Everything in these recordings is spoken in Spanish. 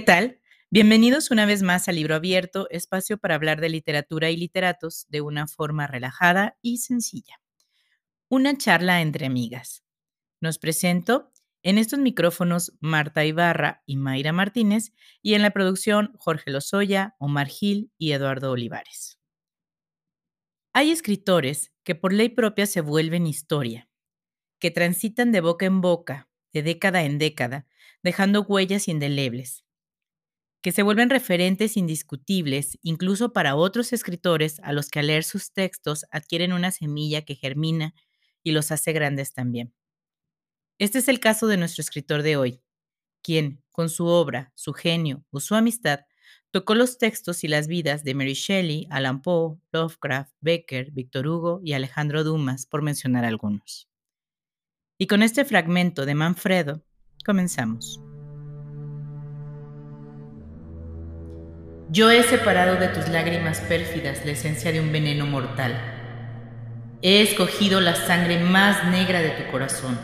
¿Qué tal? Bienvenidos una vez más a Libro Abierto, espacio para hablar de literatura y literatos de una forma relajada y sencilla. Una charla entre amigas. Nos presento en estos micrófonos Marta Ibarra y Mayra Martínez y en la producción Jorge Lozoya, Omar Gil y Eduardo Olivares. Hay escritores que por ley propia se vuelven historia, que transitan de boca en boca, de década en década, dejando huellas indelebles, que se vuelven referentes indiscutibles incluso para otros escritores a los que al leer sus textos adquieren una semilla que germina y los hace grandes también. Este es el caso de nuestro escritor de hoy, quien, con su obra, su genio o su amistad, tocó los textos y las vidas de Mary Shelley, Alan Poe, Lovecraft, Becker, Victor Hugo y Alejandro Dumas, por mencionar algunos. Y con este fragmento de Manfredo, comenzamos. Yo he separado de tus lágrimas pérfidas la esencia de un veneno mortal. He escogido la sangre más negra de tu corazón.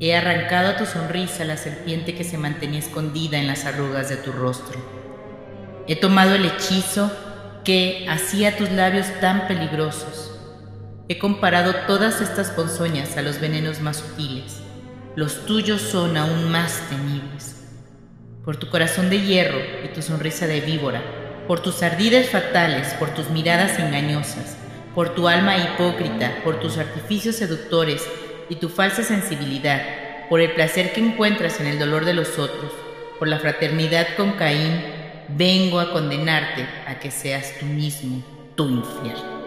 He arrancado a tu sonrisa la serpiente que se mantenía escondida en las arrugas de tu rostro. He tomado el hechizo que hacía tus labios tan peligrosos. He comparado todas estas ponzoñas a los venenos más sutiles. Los tuyos son aún más temibles por tu corazón de hierro y tu sonrisa de víbora, por tus ardides fatales, por tus miradas engañosas, por tu alma hipócrita, por tus artificios seductores y tu falsa sensibilidad, por el placer que encuentras en el dolor de los otros, por la fraternidad con Caín, vengo a condenarte a que seas tú mismo tu infierno.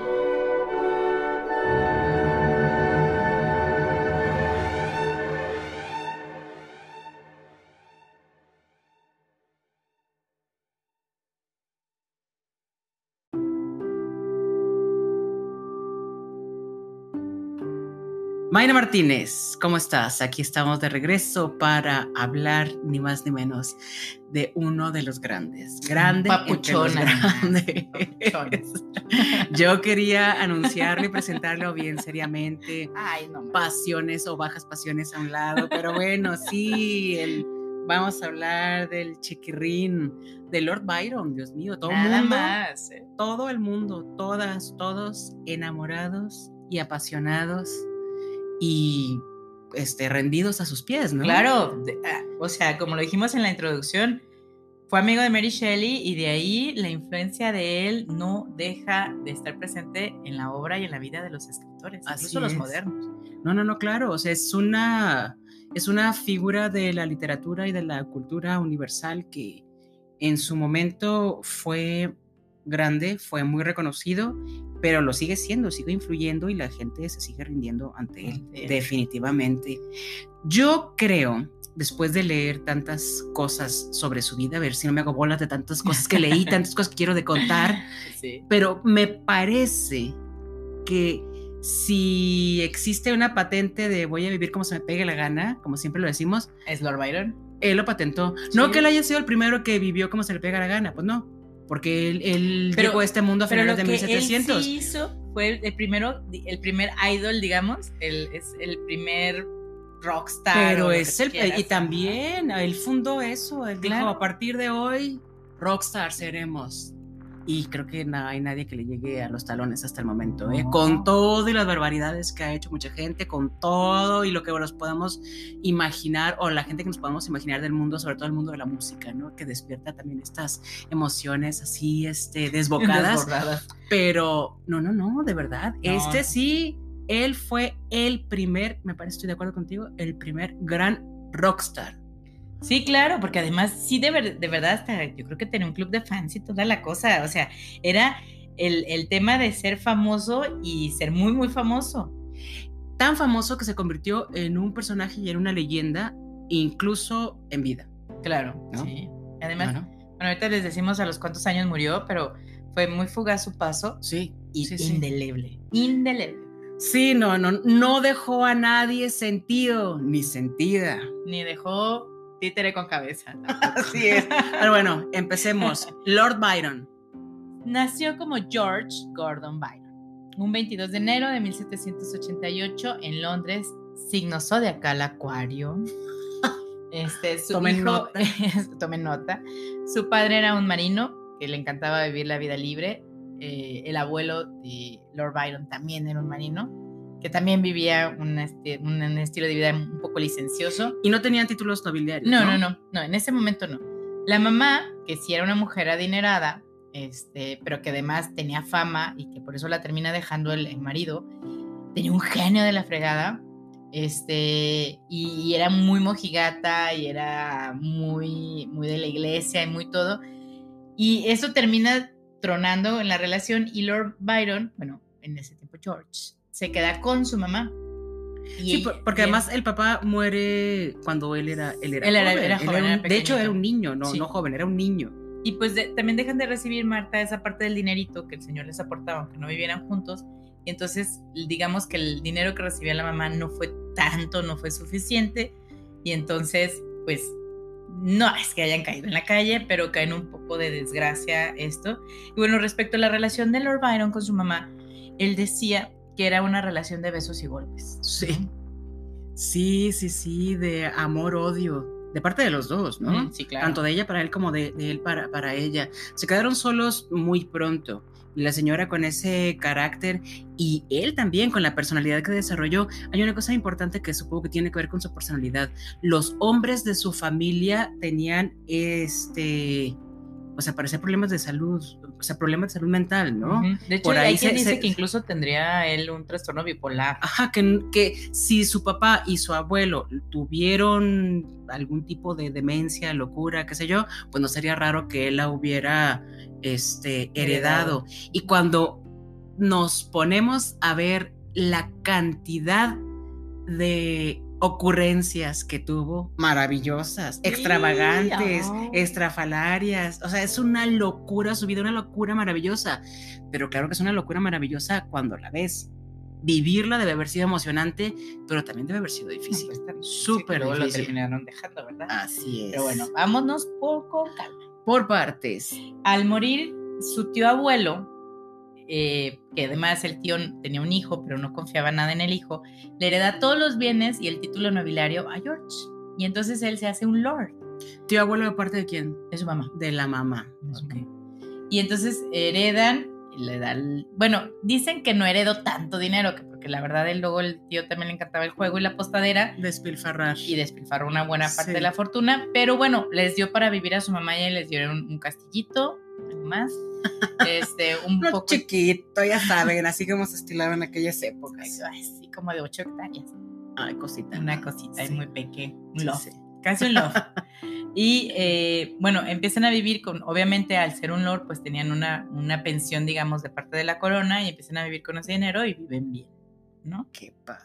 Mayra Martínez, ¿cómo estás? Aquí estamos de regreso para hablar ni más ni menos de uno de los grandes. Grande. Papuchona. Yo quería anunciarlo y presentarlo bien seriamente. Ay, no. Pasiones o bajas pasiones a un lado, pero bueno, sí, el, vamos a hablar del chiquirrín, de Lord Byron, Dios mío, todo el mundo. Más, ¿eh? Todo el mundo, todas, todos enamorados y apasionados y este, rendidos a sus pies, ¿no? Claro, ah, o sea, como lo dijimos en la introducción, fue amigo de Mary Shelley y de ahí la influencia de él no deja de estar presente en la obra y en la vida de los escritores, incluso los modernos. No, no, no, claro, o sea, es una, es una figura de la literatura y de la cultura universal que en su momento fue grande, fue muy reconocido, pero lo sigue siendo, sigue influyendo y la gente se sigue rindiendo ante él, definitivamente. Yo creo, después de leer tantas cosas sobre su vida, a ver si no me hago bolas de tantas cosas que leí, tantas cosas que quiero de contar, pero me parece que si existe una patente de voy a vivir como se me pegue la gana, como siempre lo decimos, es Lord Byron. Él lo patentó. No que él haya sido el primero que vivió como se le pega la gana, pues no porque él, llegó a este mundo a finales de 1700. Él sí hizo fue el primero, el primer idol, digamos, el, es el primer rockstar. Pero es el, y también él fundó eso, él dijo, a partir de hoy, rockstar seremos y creo que no hay nadie que le llegue a los talones hasta el momento, ¿eh? con todo y las barbaridades que ha hecho mucha gente, con todo y lo que nos podamos imaginar, o la gente que nos podamos imaginar del mundo, sobre todo el mundo de la música, ¿no? que despierta también estas emociones así este, desbocadas. Pero no, no, no, de verdad, este sí, él fue el primer, me parece, estoy de acuerdo contigo, el primer gran rockstar Sí, claro, porque además sí, de, de verdad, hasta yo creo que tenía un club de fans y toda la cosa, o sea, era el, el tema de ser famoso y ser muy, muy famoso. Tan famoso que se convirtió en un personaje y en una leyenda, incluso en vida. Claro, sí. Además, bueno. ahorita les decimos a los cuántos años murió, pero fue muy fugaz su paso. Sí. Y sí, indeleble. Indeleble. Sí, no, no, no dejó a nadie sentido ni sentida. Ni dejó títere con cabeza. Así es. Pero bueno, empecemos. Lord Byron. Nació como George Gordon Byron, un 22 de enero de 1788 en Londres, signo zodiacal Acuario. Este, su Tomen hijo, nota. tomen nota. Su padre era un marino que le encantaba vivir la vida libre. Eh, el abuelo de Lord Byron también era un marino, que también vivía un, este- un- un estilo de vida un poco licencioso. Y no tenían títulos nobiliarios. No, no, no, no, en ese momento no. La mamá, que sí era una mujer adinerada, este, pero que además tenía fama y que por eso la termina dejando el, el marido, tenía un genio de la fregada, este, y, y era muy mojigata y era muy, muy de la iglesia y muy todo. Y eso termina tronando en la relación y Lord Byron, bueno, en ese tiempo George, se queda con su mamá. Y Sí, ella- porque además el papá muere cuando él era, él era Él era- joven. era Él joven, un- era de hecho, era un niño, no, Sí. no joven, era un niño. Y pues de- también dejan de recibir Marta esa parte del dinerito que el señor les aportaba, aunque no vivieran juntos. Y entonces, digamos que el dinero que recibía la mamá no fue tanto, no fue suficiente. Y entonces, pues, no es que hayan caído en la calle, pero caen un poco de desgracia esto. Y bueno, respecto a la relación de Lord Byron con su mamá, él decía que era una relación de besos y golpes. Sí. Sí, sí, sí, de amor-odio. De parte de los dos, ¿no? Mm, sí, claro. Tanto de ella para él como de, de él para, para ella. Se quedaron solos muy pronto. Y la señora con ese carácter y él también con la personalidad que desarrolló. Hay una cosa importante que supongo que tiene que ver con su personalidad. Los hombres de su familia tenían este, o sea, parecía problemas de salud, o sea, problemas de salud mental, ¿no? De hecho, Por hay ahí quien se- dice se- que incluso tendría él un trastorno bipolar. Ajá, que, que si su papá y su abuelo tuvieron algún tipo de demencia, locura, qué sé yo, pues no sería raro que él la hubiera este, heredado. Y cuando nos ponemos a ver la cantidad de ocurrencias que tuvo, maravillosas, Sí, extravagantes, estrafalarias, o sea, es una locura su vida, una locura maravillosa, pero claro que es una locura maravillosa cuando la ves. Vivirla debe haber sido emocionante, pero también debe haber sido difícil. Pues, tan- Súper sí, luego lo difícil. terminaron dejando, ¿verdad? Así es. Pero bueno, vámonos poco calma. por partes. Al morir su tío abuelo, eh, que además el tío tenía un hijo, pero no confiaba nada en el hijo, le hereda todos los bienes y el título nobiliario a George. Y entonces él se hace un lord Tío abuelo de parte de quién? de su mamá. De la mamá. Y entonces heredan, le dan, bueno, dicen que no heredó tanto dinero, que porque la verdad él, luego el tío también le encantaba el juego y la postadera, Despilfarrar. y despilfarró una buena parte Sí. de la fortuna, pero bueno, les dio para vivir a su mamá y les dieron un, un castillito, algo más, este, un poco chiquito, ya saben, así como se estilaba en aquellas épocas. así como de 8 hectáreas, Ay, cosita. una cosita, es Sí. muy un loft, sí. casi un loft. Y eh, bueno, empiezan a vivir con, obviamente al ser un lord, pues tenían una, una pensión, digamos, de parte de la corona y empiezan a vivir con ese dinero y viven bien, ¿no? Qué padre.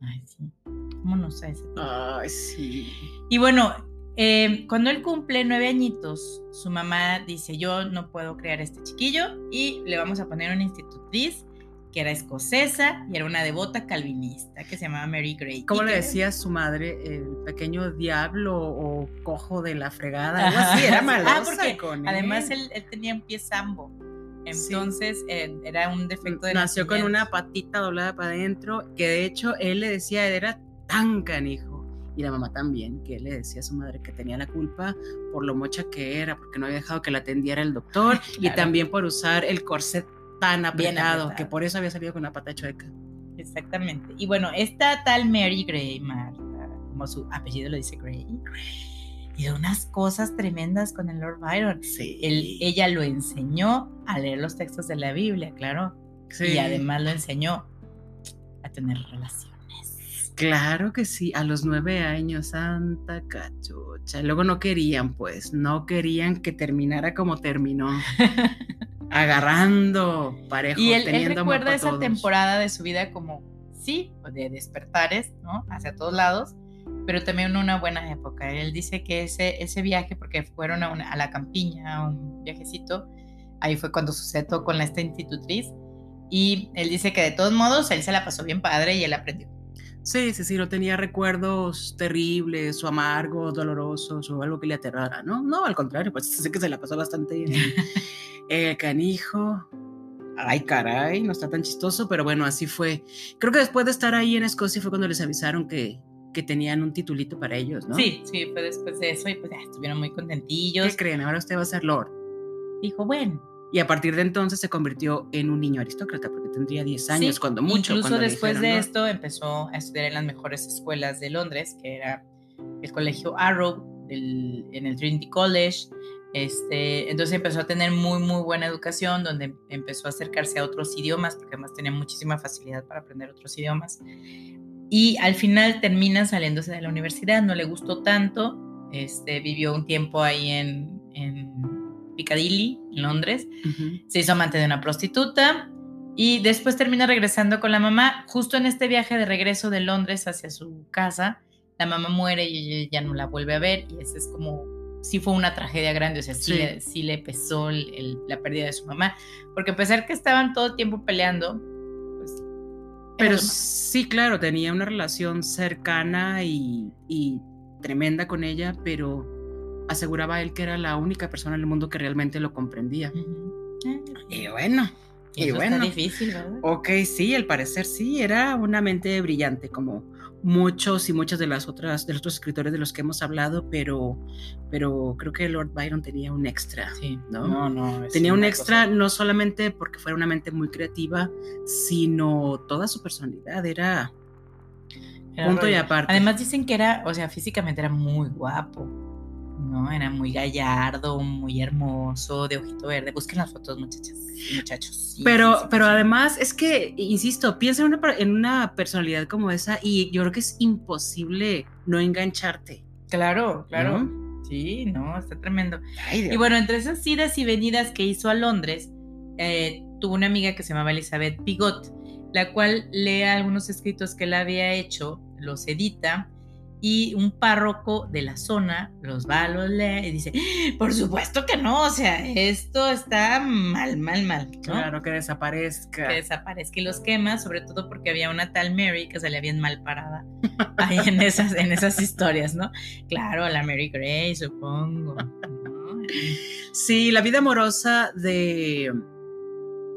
Ay, sí. ¿Cómo no sé ese tipo? Ay, sí. Y bueno, eh, cuando él cumple nueve añitos, su mamá dice, yo no puedo crear este chiquillo y le vamos a poner una institutriz que era escocesa y era una devota calvinista que se llamaba Mary Gray. ¿Cómo le decía su madre? El pequeño diablo o cojo de la fregada. Algo así, era Ah, malosa porque con Además, él. él, él tenía un pie sambo. Entonces, eh, era un defecto de Nació con una patita doblada para adentro, que de hecho él le decía, era tan canijo. Y la mamá también, que le decía a su madre que tenía la culpa por lo mocha que era, porque no había dejado que la atendiera el doctor, y Claro. también por usar el corset tan apretado, apretado. que por eso había salido con la pata chueca. Exactamente. Y bueno, esta tal Mary Gray, Marta, como su apellido lo dice Gray, y de unas cosas tremendas con el Lord Byron. Sí. Él- ella lo enseñó a leer los textos de la Biblia, claro. Y además lo enseñó a tener relaciones. Claro que sí, a los nueve años, santa cachucha. Luego no querían, pues, no querían que terminara como terminó. Agarrando parejo, Y él, él teniendo amor recuerda esa todos. temporada de su vida como, sí, de despertares, ¿no? Hacia todos lados, pero también una buena época. Él dice que ese, ese viaje, porque fueron a, una- a la campiña, a un viajecito, ahí fue cuando sucedió con esta institutriz, y él dice que de todos modos él se la pasó bien padre y él aprendió. Sí, sí, sí, no tenía recuerdos terribles o amargos, dolorosos o algo que le aterrara, ¿no? No, al contrario, pues sé que se la pasó bastante bien. El canijo, ay caray, no está tan chistoso, pero bueno, así fue. Creo que después de estar ahí en Escocia fue cuando les avisaron que, que tenían un titulito para ellos, ¿no? Sí, sí, fue después de eso y pues ya estuvieron muy contentillos. ¿Qué creen? Ahora usted va a ser Lord. Dijo, bueno. Y a partir de entonces se convirtió en un niño aristócrata porque tendría 10 años, Sí, cuando mucho. Incluso cuando después dijeron, de ¿no? esto empezó a estudiar en las mejores escuelas de Londres, que era el colegio Arrow del- en el Trinity College. Este, entonces empezó a tener muy, muy buena educación, donde empezó a acercarse a otros idiomas, porque además tenía muchísima facilidad para aprender otros idiomas. Y al final termina saliéndose de la universidad, no le gustó tanto, este, vivió un tiempo ahí en, en Piccadilly, en Londres, se hizo amante de una prostituta y después termina regresando con la mamá. Justo en este viaje de regreso de Londres hacia su casa, la mamá muere y ella ya no la vuelve a ver y ese es como, sí fue una tragedia grande, o sea, sí, Sí. Le, sí le pesó el- el- la pérdida de su mamá, porque a pesar que estaban todo el tiempo peleando, pues... Pero sí, claro, tenía una relación cercana y, y tremenda con ella, pero aseguraba él que era la única persona en el mundo que realmente lo comprendía. Eh, Y bueno, y eso bueno. Está difícil, ¿verdad? Ok, sí, al parecer sí, era una mente brillante como muchos y muchas de las otras, de los otros escritores de los que hemos hablado, pero, pero creo que Lord Byron tenía un extra. Sí, ¿no? no, no. Tenía un extra cosa- no solamente porque fuera una mente muy creativa, sino toda su personalidad era era punto y aparte. Además dicen que era, o sea, físicamente era muy guapo, ¿no? Era muy gallardo, muy hermoso, de ojito verde. Busquen las fotos, muchachas muchachos. Sí, pero, sí, pero sí. además es que, insisto, piensa en una, per- en una personalidad como esa y yo creo que es imposible no engancharte. Claro, claro. ¿no? Sí, no, está tremendo. Ay. Y bueno, entre esas idas y venidas que hizo a Londres, eh, tuvo una amiga que se llamaba Elizabeth Pigot, la cual lee algunos escritos que él había hecho, los edita, y un párroco de la zona los va, los lee y dice, "¡Ah! por supuesto que no, o sea, esto está mal, mal, mal, ¿no? Claro, que desaparezca. Que desaparezca y los quema, sobre todo porque había una tal Mary que salía bien mal parada ahí en esas, en esas historias, ¿no? Claro, la Mary Gray, supongo. ¿no? Sí, la vida amorosa de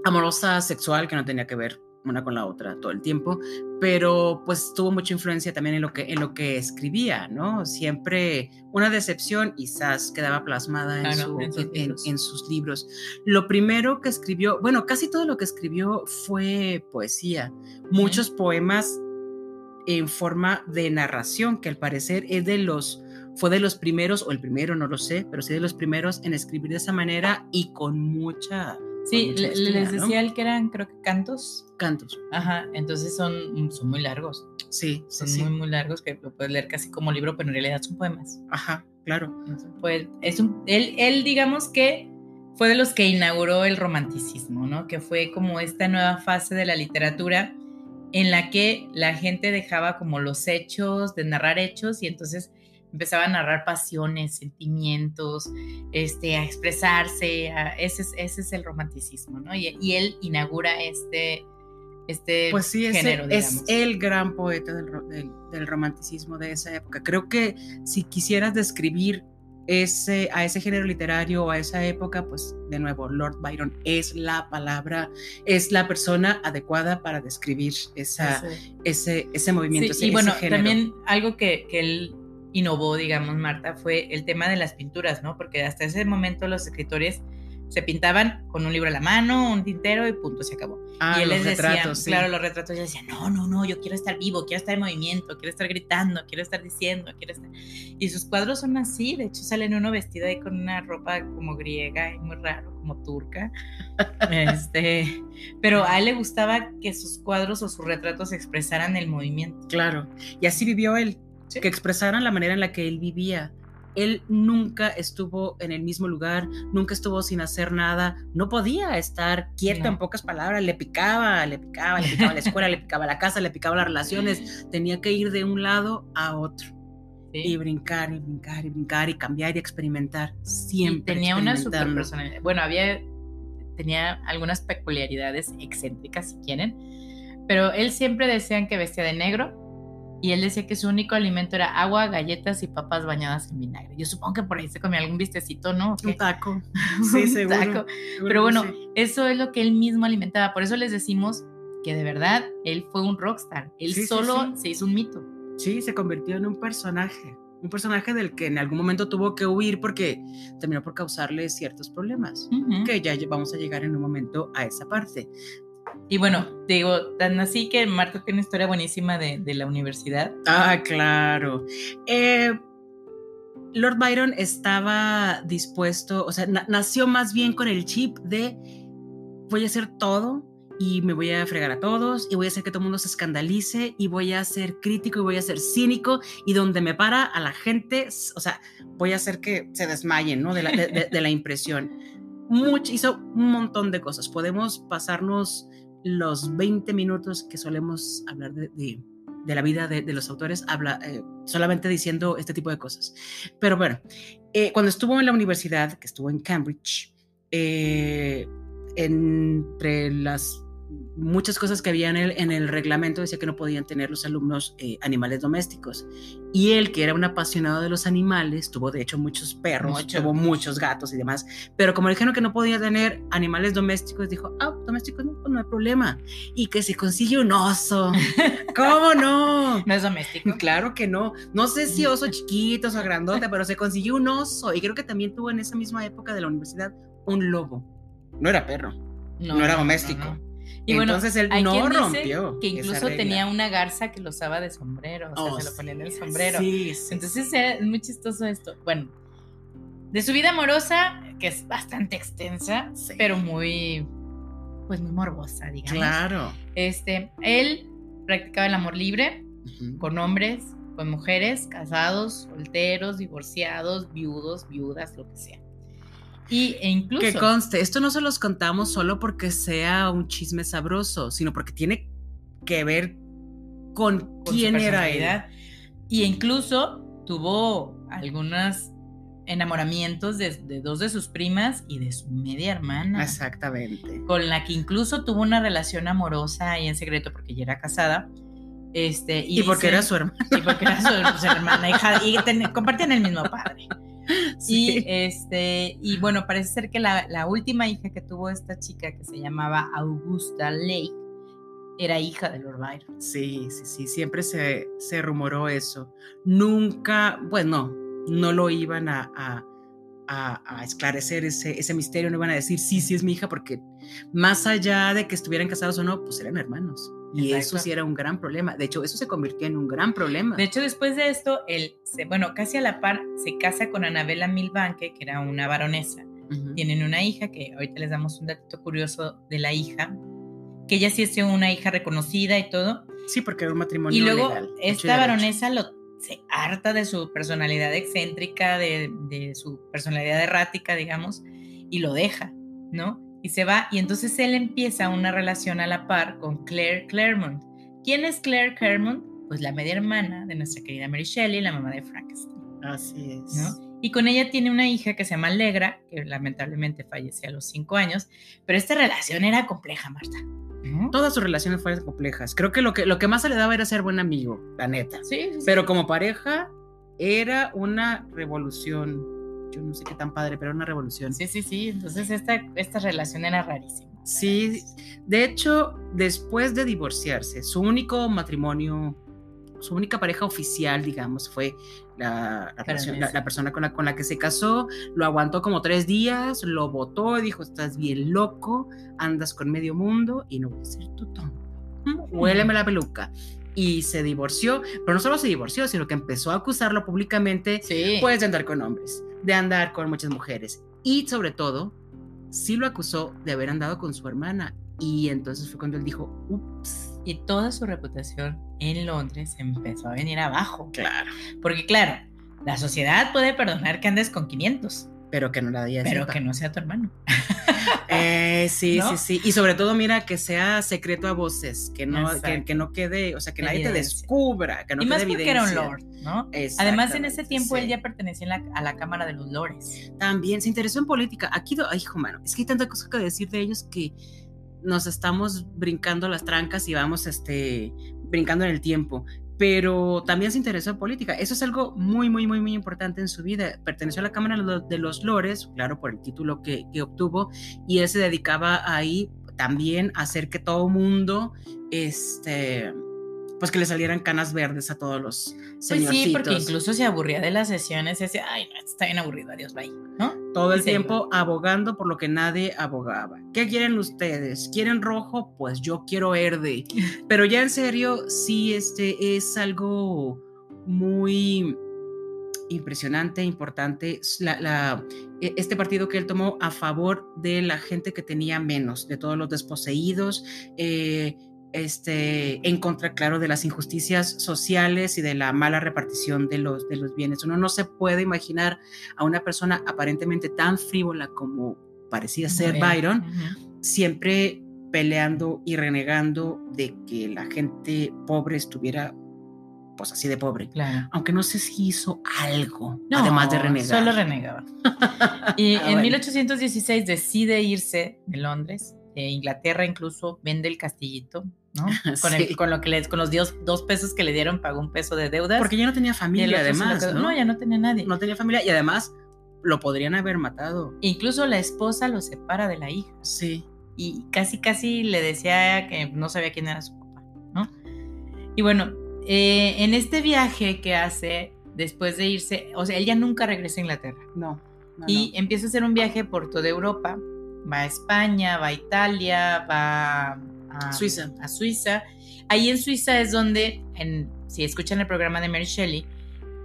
amorosa sexual que no tenía que ver una con la otra todo el tiempo, pero pues tuvo mucha influencia también en lo que en lo que escribía, ¿no? Siempre una decepción y quizás quedaba plasmada en, su- en sus en- en sus libros. Lo primero que escribió, bueno, casi todo lo que escribió fue poesía, muchos poemas en forma de narración, que al parecer es de los fue de los primeros, o el primero, no lo sé, pero sí de los primeros en escribir de esa manera y con mucha Sí, le- les decía él que eran, creo que cantos. cantos. Ajá, entonces son, son muy largos. Sí, Son sí. muy, muy largos que lo puedes leer casi como libro, pero en realidad son poemas. Ajá, claro. Poe- es un, él, él, digamos que fue de los que inauguró el romanticismo, ¿no? Que fue como esta nueva fase de la literatura en la que la gente dejaba como los hechos, de narrar hechos, y entonces empezaba a narrar pasiones, sentimientos, este, a expresarse, a- ese, es, ese es el romanticismo, ¿no? Y, y él inaugura este, este Pues sí, género, es digamos. el gran poeta del, del- del romanticismo de esa época. Creo que si quisieras describir ese, a ese género literario o a esa época, pues de nuevo, Lord Byron es la palabra, es la persona adecuada para describir esa, Ese- ese, ese movimiento. Sí, ese- y bueno, ese también algo que, que él innovó, digamos, Marta, fue el tema de las pinturas, ¿no? Porque hasta ese momento los escritores se pintaban con un libro a la mano, un tintero y punto, se acabó. Ah, y él los les decía, retratos, sí. claro, los retratos, y él decía, no, no, no, yo quiero estar vivo, quiero estar en movimiento, quiero estar gritando, quiero estar diciendo, quiero estar... Y sus cuadros son así, de hecho salen uno vestido ahí con una ropa como griega y muy raro, como turca. este, pero a él le gustaba que sus cuadros o sus retratos expresaran el movimiento. Claro, y así vivió él, Sí. que expresaran la manera en la que él vivía. Él nunca estuvo en el mismo lugar, nunca estuvo sin hacer nada, no podía estar quieto No. en pocas palabras, le picaba, le picaba, le picaba la escuela, le picaba la casa, le picaba las relaciones, tenía que ir de un lado a otro ¿sí? y brincar y brincar y brincar y cambiar y experimentar, Y siempre. tenía una super personalidad. Bueno, había tenía algunas peculiaridades excéntricas, si quieren, pero él siempre decían que vestía de negro y él decía que su único alimento era agua, galletas y papas bañadas en vinagre. Yo supongo que por ahí se comía algún vistecito, ¿no? Un taco. Un Sí, seguro. taco. seguro Pero bueno, sí. eso es lo que él mismo alimentaba. Por eso les decimos que de verdad él fue un rockstar. Él Sí, solo sí. se hizo un mito. Sí, se convirtió en un personaje, un personaje del que en algún momento tuvo que huir porque terminó por causarle ciertos problemas, que ya vamos a llegar en un momento a esa parte. Y bueno, digo, tan así que Marco tiene una historia buenísima de, de la universidad. Ah, claro. Eh, Lord Byron estaba dispuesto, o sea, na- nació más bien con el chip de voy a hacer todo y me voy a fregar a todos y voy a hacer que todo el mundo se escandalice y voy a ser crítico y voy a ser cínico y donde me para a la gente, o sea, voy a hacer que se desmayen, ¿no? De la, de- de- de la impresión. Mucho, hizo un montón de cosas. Podemos pasarnos los 20 minutos que solemos hablar de, la vida de, de los autores, habla, eh, solamente diciendo este tipo de cosas. Pero bueno, eh, cuando estuvo en la universidad, que estuvo en Cambridge, eh, entre las muchas cosas que había en el, en el reglamento decía que no podían tener los alumnos eh, animales domésticos. Y él, que era un apasionado de los animales, tuvo de hecho muchos perros, Mucho. tuvo muchos gatos y demás, pero como le dijeron que no podía tener animales domésticos, dijo, ah, domésticos no, pues no hay problema. Y que se consigue un oso. ¿Cómo no? No es doméstico. Claro que no. No sé si oso chiquitos o grandote, pero se consiguió un oso. Y creo que también tuvo en esa misma época de la universidad un lobo. No era perro. no era doméstico. no. Y bueno, Entonces él hay no quien dice rompió. que esa incluso regla. tenía una garza que lo usaba de sombrero, o sea, Oh, se lo ponía en el sombrero. Sí, sí, Entonces era- es muy chistoso esto. Bueno, de su vida amorosa, que es bastante extensa, Sí. pero muy, pues muy morbosa, digamos. Claro. Este, él practicaba el amor libre con hombres, con mujeres, casados, solteros, divorciados, viudos, viudas, lo que sea. Y e incluso Que conste, esto no se los contamos solo porque sea un chisme sabroso, sino porque tiene que ver con, quién era él. Y incluso tuvo algunos enamoramientos de, de dos de sus primas y de su media hermana. Exactamente. con la que incluso tuvo una relación amorosa y en secreto porque ella era casada. Este, y, Y, porque era su hermano. y porque era su, su hermana hija y ten- compartían el mismo padre. Y este, y bueno, parece ser que la, la última hija que tuvo esta chica que se llamaba Augusta Lake era hija de Lord Byron. Sí, sí, sí, siempre se, se rumoró eso. Nunca, bueno, no lo iban a, a- a- a esclarecer ese, ese misterio, no iban a decir, sí, sí es mi hija, porque más allá de que estuvieran casados o no, pues eran hermanos. Y eso sí era un gran problema. De hecho, eso se convirtió en un gran problema. De hecho, después de esto, él, se, bueno, casi a la par, se casa con Anabela Milbanke, que era una baronesa. Ujú. tienen una hija, que ahorita les damos un datito curioso de la hija, que ella sí es una hija reconocida y todo. Sí, porque era un matrimonio Y luego legal, esta baronesa lo, se harta de su personalidad excéntrica, de, de su personalidad errática, digamos, y lo deja, ¿no? Y se va, y entonces él empieza una relación a la par con Claire Claremont. ¿Quién es Claire Claremont? Pues la media hermana de nuestra querida Mary Shelley, la mamá de Frankenstein. Así es. ¿no? Y con ella tiene una hija que se llama Alegra, que lamentablemente falleció a los cinco años, pero esta relación era compleja, Marta. ¿no? Todas sus relaciones fueron complejas. Creo que lo que, lo que más se le daba era ser buen amigo, la neta. Sí, sí, sí. Pero como pareja, era una revolución. Yo no sé qué tan padre, pero era una revolución. Sí, sí, sí. Entonces esta, esta relación era rarísima. Sí, de hecho, después de divorciarse, su único matrimonio, su única pareja oficial, digamos, fue la, la persona, la- la persona con la, con la que se casó. Lo aguantó como tres días, lo votó, dijo, estás bien loco, andas con medio mundo y no voy a ser tu tonto. Huéleme la peluca. Y se divorció, pero no solo se divorció, sino que empezó a acusarlo públicamente Sí. puedes andar con hombres, de andar con muchas mujeres. Y sobre todo, sí lo acusó de haber andado con su hermana. Y entonces fue cuando él dijo, ups, Y toda su reputación en Londres empezó a venir abajo. claro, Porque claro, la sociedad puede perdonar que andes con 500, pero que no la diga pero que no sea tu hermano. Eh, sí, ¿No? sí, sí. Y sobre todo, mira, que sea secreto a voces, que no, que, no quede, o sea, que nadie te descubra, que no y más quede porque era un lord, ¿no? Además, en ese tiempo sí. él ya pertenecía la- a la Cámara de los Lores. También se interesó en política. Aquí, ay, hijo mano, es que hay tanta cosa que decir de ellos que nos estamos brincando las trancas y vamos este, brincando en el tiempo. Pero también se interesó en política. Eso es algo muy, muy, muy, muy importante en su vida. Perteneció a la Cámara de los- Lores, claro, por el título que, que obtuvo, y él se dedicaba ahí también a hacer que todo mundo este, pues que le salieran canas verdes a todos los Pues señorcitos. sí, porque incluso se aburría de las sesiones y decía, ay, no, esto está bien aburrido, adiós, bye, ¿no? Todo el tiempo abogando por lo que nadie abogaba. ¿Qué quieren ustedes? ¿Quieren rojo? Pues yo quiero verde. Pero ya en serio, sí, este es algo muy impresionante, importante. La- la- e- este partido que él tomó a favor de la gente que tenía menos, de todos los desposeídos, eh, este, en contra, claro, de las injusticias sociales y de la mala repartición de los, de los bienes. Uno no se puede imaginar a una persona aparentemente tan frívola como parecía ser bien. Byron, siempre peleando y renegando de que la gente pobre estuviera pues así de pobre. Claro. Aunque no sé si hizo algo, No, además de renegar. Solo renegaba. Y Ah, en bueno. 1816 decide irse de Londres, Inglaterra incluso vende el castillito, ¿no? Con, el- con lo que le, con los dios- dos pesos que le dieron pagó un peso de deudas. Porque ya no tenía familia, además. ¿no? no, ya no tenía nadie. No tenía familia y además lo podrían haber matado. Incluso la esposa lo separa de la hija. Sí. y casi casi le decía que no sabía quién era su papá, ¿no? Y bueno, eh, en este viaje que hace después de irse, o sea, él ya nunca regresa a Inglaterra No. no, y no. empieza a hacer un viaje por toda Europa, va a España, va a Italia, va a Suiza. a Suiza. Ahí en Suiza es donde, en- si escuchan el programa de Mary Shelley,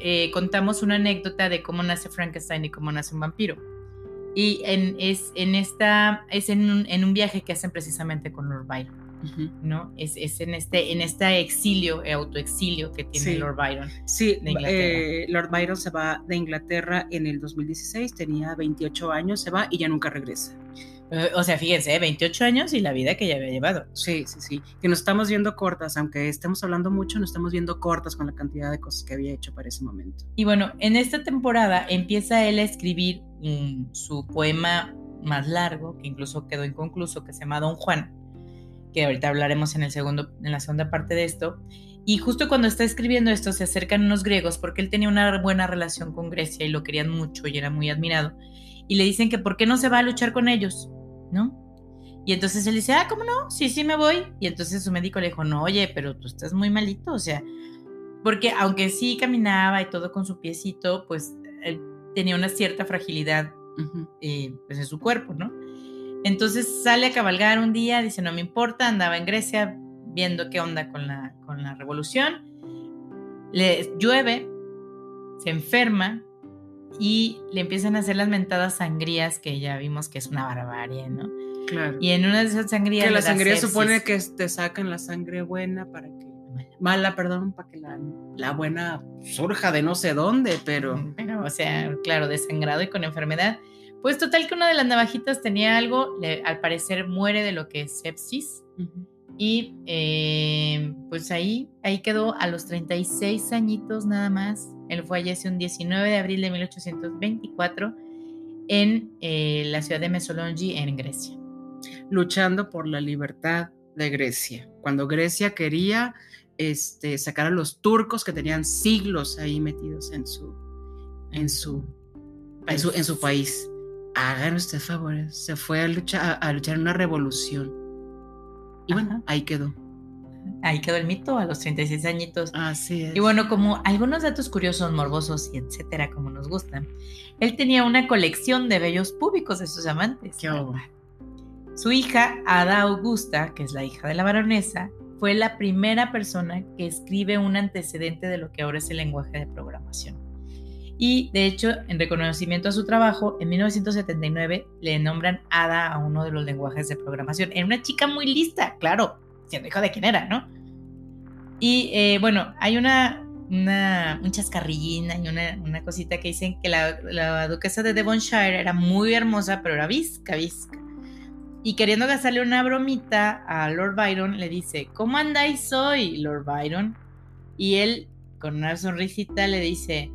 eh, contamos una anécdota de cómo nace Frankenstein y cómo nace un vampiro. Y en, es, en esta, es en un, en un viaje que hacen precisamente con Lord Byron, Ujú. ¿no? Es, es en este, en este exilio, eh, autoexilio que tiene Sí. Lord Byron. Sí, de eh, Lord Byron se va de Inglaterra en el 2016, tenía 28 años, se va y ya nunca regresa. Eh, O sea, fíjense, eh, 28 años y la vida que ya había llevado. Sí, sí, sí. Que nos estamos viendo cortas, aunque estemos hablando mucho, nos estamos viendo cortas con la cantidad de cosas que había hecho para ese momento. Y bueno, en esta temporada empieza él a escribir mm, su poema más largo, que incluso quedó inconcluso, que se llama Don Juan, que ahorita hablaremos en, el segundo, en la segunda parte de esto. Y justo cuando está escribiendo esto se acercan unos griegos porque él tenía una buena relación con Grecia y lo querían mucho y era muy admirado. Y le dicen que por qué no se va a luchar con ellos, ¿no? Y entonces él dice, ah, ¿cómo no? Sí, sí me voy. Y entonces su médico le dijo, no, oye, pero tú estás muy malito, o sea, porque aunque sí caminaba y todo con su piecito, pues él tenía una cierta fragilidad eh, pues, en su cuerpo, ¿no? Entonces sale a cabalgar un día, dice, no me importa, andaba en Grecia viendo qué onda con la, con la revolución, le llueve, se enferma y le empiezan a hacer las mentadas sangrías que ya vimos que es una barbarie, ¿no? Claro. Y en una de esas sangrías... que la sangría sepsis. supone que te sacan la sangre buena para que mala, perdón, para que la, la buena surja de no sé dónde, pero o sea, claro, desangrado y con enfermedad. Pues total que una de las navajitas tenía algo, le- al parecer muere de lo que es sepsis. Y eh, pues ahí, ahí quedó a los 36 añitos nada más. Él fallece un 19 de abril de 1824 en eh, la ciudad de Mesolongi, en Grecia. luchando por la libertad de Grecia. Cuando Grecia quería este, sacar a los turcos que tenían siglos ahí metidos en su, en su, en su, en su país. Hagan usted favores. Se fue a luchar, a, a luchar en una revolución. Y bueno, Ajá. ahí quedó. Ahí quedó el mito a los 36 añitos. Así es. Y bueno, como algunos datos curiosos, morbosos y etcétera, como nos gustan, él tenía una colección de bellos públicos de sus amantes. Qué hubo. Su hija, Ada Augusta, que es la hija de la baronesa, fue la primera persona que escribe un antecedente de lo que ahora es el lenguaje de programación. Y de hecho, en reconocimiento a su trabajo, en 1979 le nombran Ada a uno de los lenguajes de programación. Era una chica muy lista, claro, siendo hija de quién era, ¿no? Y eh, bueno, hay una, una, un chascarrillín, hay una, una cosita que dicen que la, la duquesa de Devonshire era muy hermosa, pero era visca, visca. Y queriendo gastarle una bromita a Lord Byron, le dice, ¿cómo andáis hoy, Lord Byron? Y él, con una sonrisita, le dice,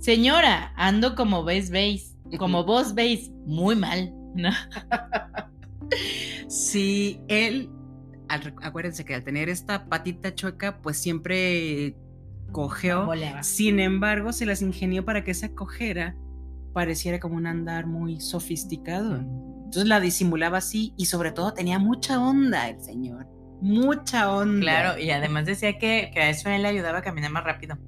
señora, ando como veis, veis, como vos veis, muy mal, ¿no? Sí, él, al acuérdense que al tener esta patita chueca, pues siempre. Boleaba. Sin embargo, se las ingenió para que esa cojera pareciera como un andar muy sofisticado. Entonces la disimulaba así y sobre todo tenía mucha onda el señor. mucha onda. Claro, y además decía que, que a eso él le ayudaba a caminar más rápido.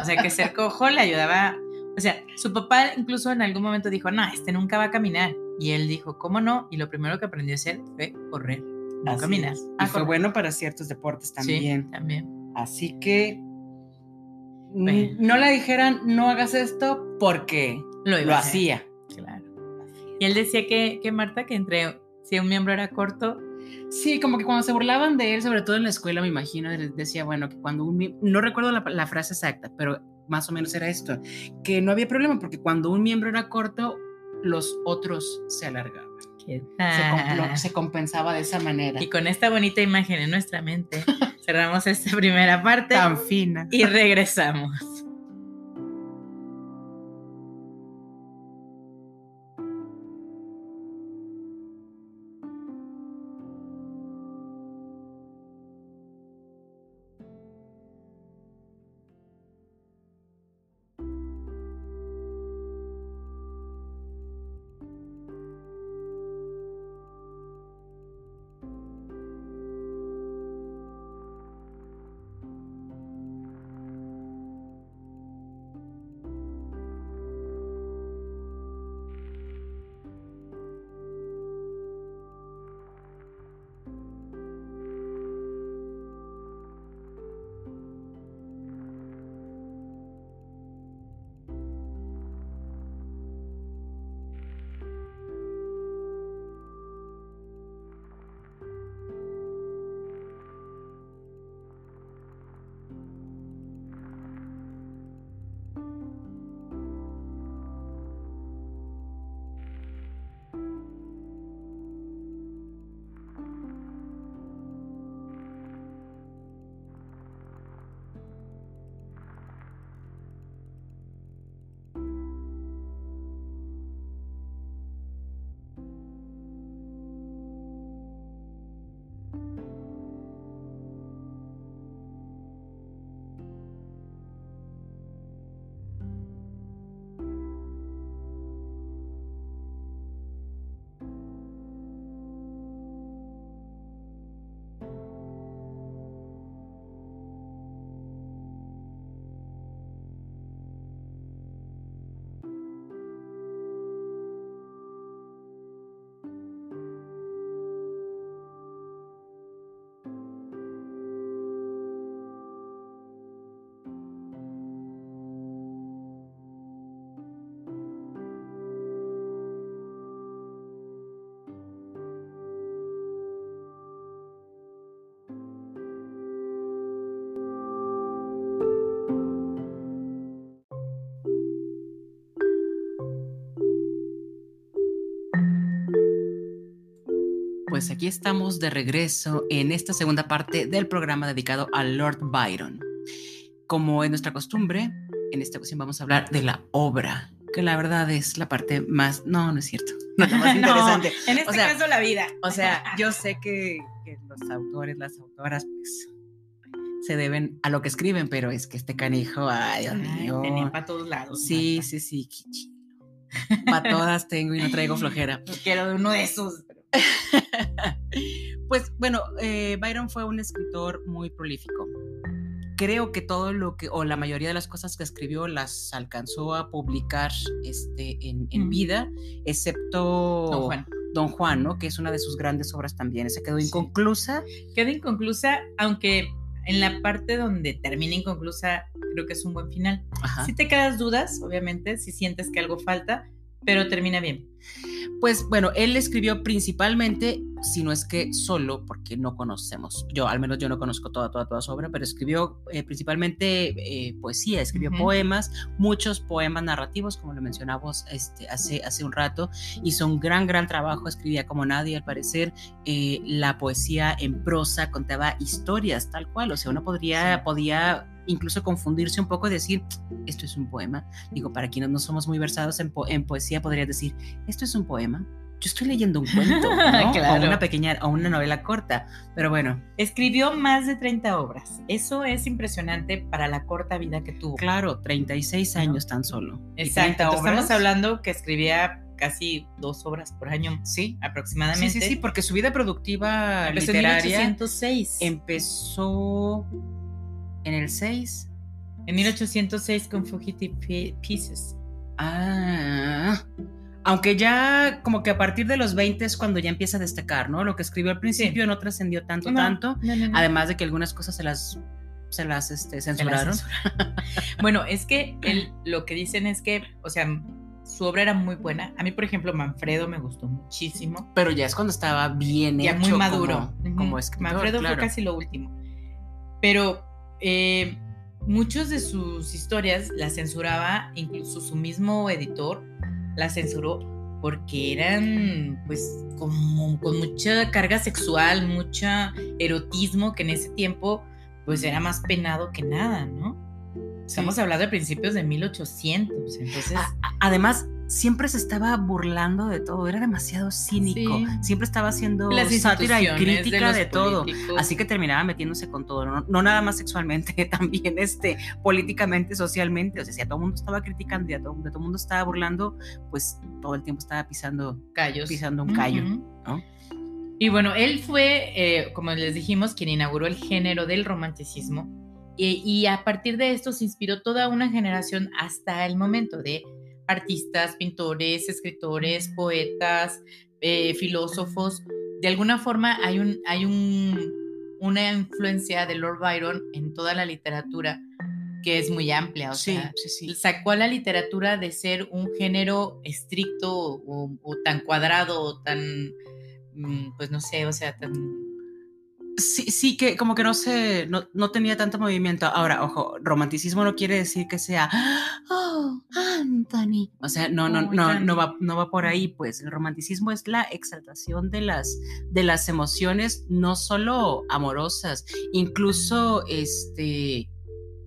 o sea, que ser cojo le ayudaba. O sea, su papá incluso en algún momento dijo, no, este nunca va a caminar. Y él dijo, ¿cómo no? Y lo primero que aprendió a hacer fue correr, no Así caminar. es. Y Ah, fue bueno para ciertos deportes también. Sí, también. Así que Bueno. no le dijeran no hagas esto porque Lo, hacía. Claro. Y él decía que, que Marta, que entre si un miembro era corto, Sí, como que cuando se burlaban de él, sobre todo en la escuela, me imagino, decía, bueno, que cuando un mie- no recuerdo la, la frase exacta, pero más o menos era esto, que no había problema porque cuando un miembro era corto, los otros se alargaban. ¿Qué Se, se compensaba de esa manera. Y con esta bonita imagen en nuestra mente, cerramos esta primera parte Tan fina. y regresamos. Aquí estamos de regreso en esta segunda parte del programa dedicado a Lord Byron. Como es nuestra costumbre, en esta ocasión vamos a hablar de la obra, que la verdad es la parte más... No, no es cierto. No la más No, interesante. en este O sea, caso, la vida. O sea, yo sé que, que los autores, las autoras, pues se deben a lo que escriben, pero es que este canijo, ay, Dios mío. Tenía para todos lados. Sí, Marta. sí, sí. Para todas tengo y no traigo flojera. Quiero de uno de esos. pero- Pues bueno, eh, Byron fue un escritor muy prolífico. Creo que todo lo que, o la mayoría de las cosas que escribió las alcanzó a publicar este, en, vida, excepto Don Juan. Don Juan, ¿no? Que es una de sus grandes obras también. Se quedó Sí. inconclusa. Queda inconclusa, aunque en la parte donde termina inconclusa, creo que es un buen final. Si te quedas dudas, obviamente, si sientes que algo falta, pero termina bien. Pues bueno, él escribió principalmente, si no es que solo, porque no conocemos, yo al menos yo no conozco toda, toda, toda su obra, pero escribió eh, principalmente eh, poesía, escribió poemas, muchos poemas narrativos, como lo mencionamos este, hace, hace un rato, hizo un gran, gran trabajo, escribía como nadie al parecer, eh, la poesía en prosa contaba historias tal cual, o sea, uno podría, Sí. podía incluso confundirse un poco y decir, esto es un poema. Digo, para quienes no somos muy versados en, po- en poesía, podrías decir, esto es un poema. Yo estoy leyendo un cuento, ¿no? Claro. O una pequeña, o una novela corta. Pero bueno, Escribió más de 30 obras. Eso es impresionante para la corta vida que tuvo. claro, 36 años tan solo. Exacto. 30 entonces obras. Estamos hablando que escribía casi dos obras por año Sí, aproximadamente. sí, sí, sí, porque su vida productiva Empezó en literaria 1806. empezó en el 6. En 1806 con Fugitive Pie- Pieces. Ah, aunque ya como que a partir de los 20 es cuando ya empieza a destacar, ¿no? Lo que escribió al principio no trascendió tanto, No, tanto. no, no, no. Además de que algunas cosas se las, se las este, Se censuraron. bueno, es que él- lo que dicen es que, o sea, su obra era muy buena. A mí, por ejemplo, Manfredo me gustó muchísimo. Pero ya es cuando estaba bien Ya hecho muy maduro. como, como escritor, Manfredo claro. fue casi lo último. Pero eh, muchos de sus historias las censuraba, incluso su mismo editor las censuró porque eran, pues, como con mucha carga sexual, mucha erotismo que en ese tiempo, pues, era más penado que nada, ¿no? Estamos Sí. hablando de principios de 1800, entonces... A- Además, siempre se estaba burlando de todo, era demasiado cínico. Sí. Siempre estaba haciendo sátira y crítica de, todo. Así que terminaba metiéndose con todo, no, no nada más sexualmente, también este, políticamente, socialmente. O sea, si a todo el mundo estaba criticando y a todo, el mundo estaba burlando, pues todo el tiempo estaba pisando. callos. pisando un callo. ¿no? Y bueno, él fue, eh, como les dijimos, quien inauguró el género del romanticismo. Y, y a partir de esto se inspiró toda una generación hasta el momento de artistas, pintores, escritores, poetas, eh, filósofos. De alguna forma hay, un, hay un, una influencia de Lord Byron en toda la literatura que es muy amplia. O Sí, sea, sí, sí. sacó a la literatura de ser un género estricto o, o tan cuadrado o tan, mm, pues no sé, o sea, tan... Sí, sí, que como que no se, no, no tenía tanto movimiento. Ahora, ojo, romanticismo no quiere decir que sea, oh, Anthony. O sea, no, no, Oh, no, Anthony. no va, no va por ahí, pues. El romanticismo es la exaltación de las, de las emociones, no solo amorosas, incluso, este,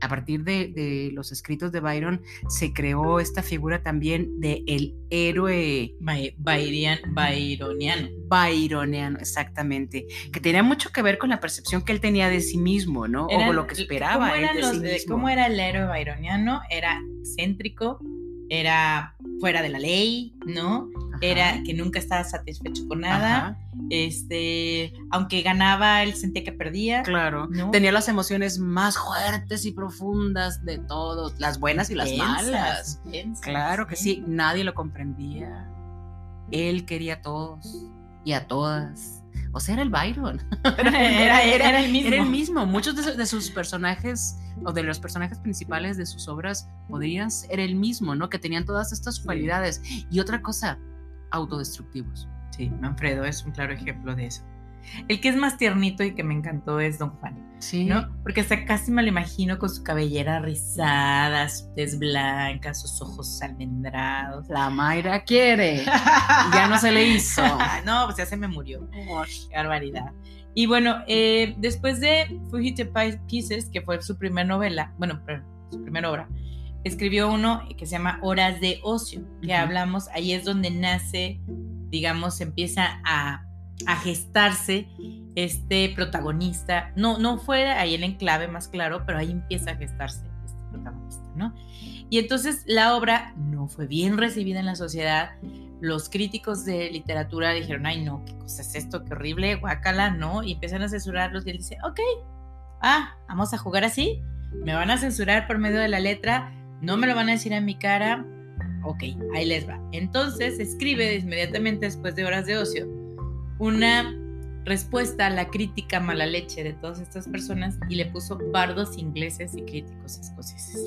a partir de, de los escritos de Byron, se creó esta figura también de el héroe Byrian- Byroniano. byroneano, exactamente, que tenía mucho que ver con la percepción que él tenía de sí mismo, ¿no? O lo que esperaba ¿cómo, él de los- sí mismo. ¿Cómo era el héroe byroniano? Era excéntrico, era fuera de la ley, ¿no? Ajá, Era que nunca estaba satisfecho con nada. ajá, Este, aunque ganaba, él sentía que perdía. claro. ¿no? Tenía las emociones más fuertes y profundas de todos, las buenas y las Intensas, malas. intensas, Claro que sí, nadie lo comprendía. Él quería a todos y a todas. O sea, era el Byron. Era, era, era el mismo. Era el mismo. Muchos de, de sus personajes o de los personajes principales de sus obras podrían ser el mismo, ¿no? Que tenían todas estas cualidades. Y otra cosa, autodestructivos. Sí, Manfredo es un claro ejemplo de eso. El que es más tiernito y que me encantó es Don Juan, Sí. ¿no? Porque hasta casi me lo imagino con su cabellera rizada, su tez blanca, sus ojos almendrados. La Mayra quiere. ya no se le hizo. no, pues ya se me murió. Qué barbaridad. Y bueno, eh, después de Fugitive Pie- Pieces, que fue su primera novela, bueno, su primera obra, escribió uno que se llama Horas de Ocio, que hablamos, ahí es donde nace, digamos, empieza a, a gestarse este protagonista. No, no fue ahí el enclave más claro, pero ahí empieza a gestarse este protagonista, ¿no? Y entonces la obra no fue bien recibida en la sociedad. Los críticos de literatura dijeron, ay no, qué cosa es esto, qué horrible, guácala, ¿no? Y empiezan a censurarlos y él dice, ok, ah, vamos a jugar así, me van a censurar por medio de la letra, no me lo van a decir a mi cara, ok, ahí les va. Entonces escribe inmediatamente después de horas de ocio una respuesta a la crítica mala leche de todas estas personas y le puso bardos ingleses y críticos escoceses,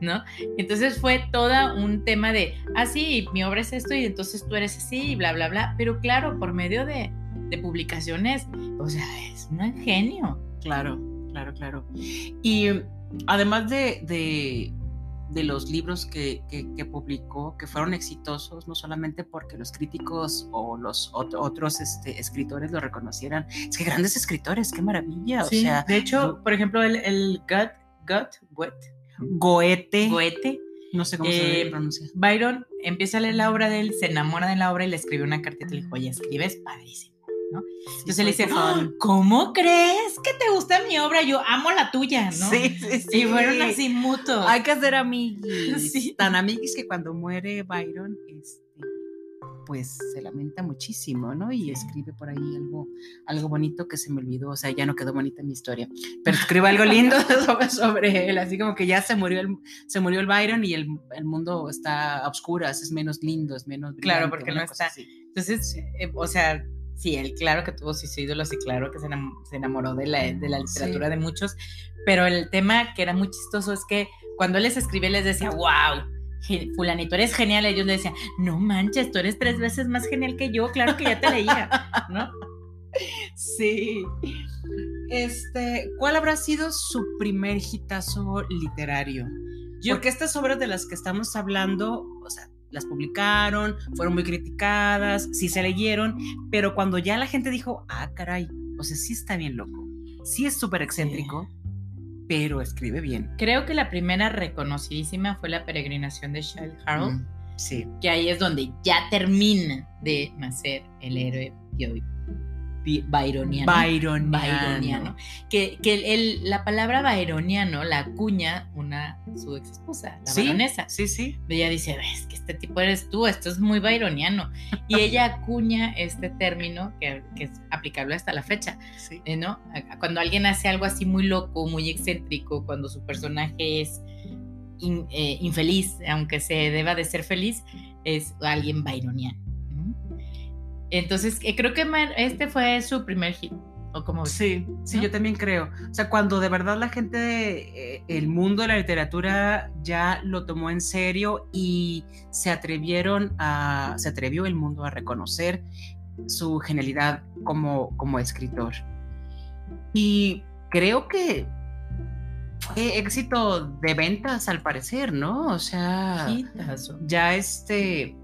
¿no? Entonces fue toda un tema de, ah, sí, mi obra es esto y entonces tú eres así y bla, bla, bla, pero claro, por medio de, de publicaciones, o sea, es un genio. Claro, claro, claro. Y además de, de, de los libros que, que- que publicó, que fueron exitosos, no solamente porque los críticos o los ot- otros este, escritores lo reconocieran, es que grandes escritores, qué maravilla. O sea, de hecho, por ejemplo, el, el Gut, Gut, Goethe, Goethe, no sé cómo Eh, se pronuncia. Byron empieza a leer la obra de él, se enamora de la obra y le escribe una cartita y le dijo, oye, escribes padrísimo. ¿No? Entonces soy dice, fan. ¿cómo crees que te gusta mi obra? Yo amo la tuya, ¿no? Sí, sí, sí. Y fueron así mutuos. Hay que ser amiguis. Sí. Tan amiguis que cuando muere Byron, este, pues se lamenta muchísimo, ¿no? Y escribe por ahí algo, algo bonito que se me olvidó, o sea, ya no quedó bonita mi historia, pero escribe algo lindo sobre, él, así como que ya se murió el, se murió el Byron y el, el mundo está a oscuras, es menos lindo, es menos... claro, porque no está... Entonces, eh, o sea, sí, él claro que tuvo sus ídolos y claro que se enamoró de la, de la literatura de muchos, pero el tema que era muy chistoso es que cuando él les escribía les decía, wow, fulanito, eres genial. Ellos le decían, no manches, tú eres tres veces más genial que yo, claro que ya te leía, ¿no? Sí. Este, ¿cuál habrá sido su primer hitazo literario? Yo, Porque estas obras de las que estamos hablando, o sea, las publicaron, fueron muy criticadas, sí se leyeron, pero cuando ya la gente dijo, ah, caray, o sea, sí está bien loco, sí es súper excéntrico, pero escribe bien. Creo que la primera reconocidísima fue la peregrinación de Child Harold. Mm, sí. Que ahí es donde ya termina de nacer el héroe byroniano. Byroniano. Que, que la palabra byroniano la acuña una, su ex esposa, la baronesa. Sí, sí. Ella dice, ves que este tipo eres tú, esto es muy byroniano. Y ella acuña este término que, es aplicable hasta la fecha. Sí. Eh, ¿no? Cuando alguien hace algo así muy loco, muy excéntrico, cuando su personaje es eh, infeliz, aunque se deba de ser feliz, es alguien byroniano. Entonces, eh, creo que este fue su primer hit. ¿O como sí, sí, yo también creo. O sea, cuando de verdad la gente, eh, el mundo de la literatura ya lo tomó en serio y se atrevieron a, se atrevió el mundo a reconocer su genialidad como, como escritor. Y creo que fue éxito de ventas al parecer, ¿no? O sea, ya este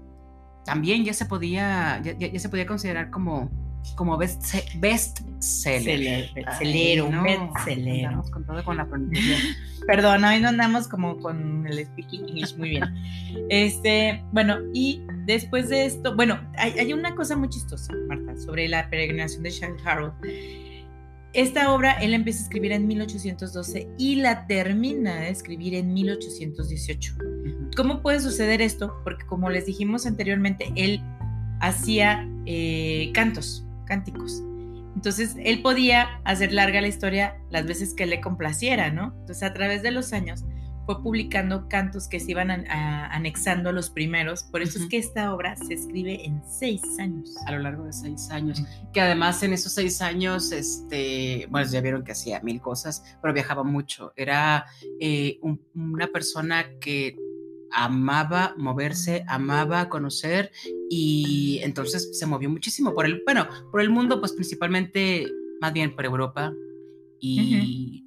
también ya se podía, ya, se podía considerar como, como best, best seller. Bestseller, un bestseller. con todo con la Perdón, hoy no andamos como con el speaking English muy bien. Este, bueno, y después de esto, bueno, hay, hay una cosa muy chistosa, Marta, sobre la peregrinación de Charles Harold. Esta obra él empieza a escribir en 1812 y la termina de escribir en 1818. ¿Cómo puede suceder esto? Porque como les dijimos anteriormente, él hacía eh, cantos, cánticos. Entonces, él podía hacer larga la historia las veces que le complaciera, ¿no? Entonces, a través de los años, fue publicando cantos que se iban anexando a los primeros. Por eso es que esta obra se escribe en seis años. A lo largo de seis años. Que además en esos seis años, este, bueno, ya vieron que hacía mil cosas, pero viajaba mucho. Era eh, una persona que amaba moverse, amaba conocer y entonces se movió muchísimo por el, bueno, por el mundo, pues principalmente, más bien por Europa y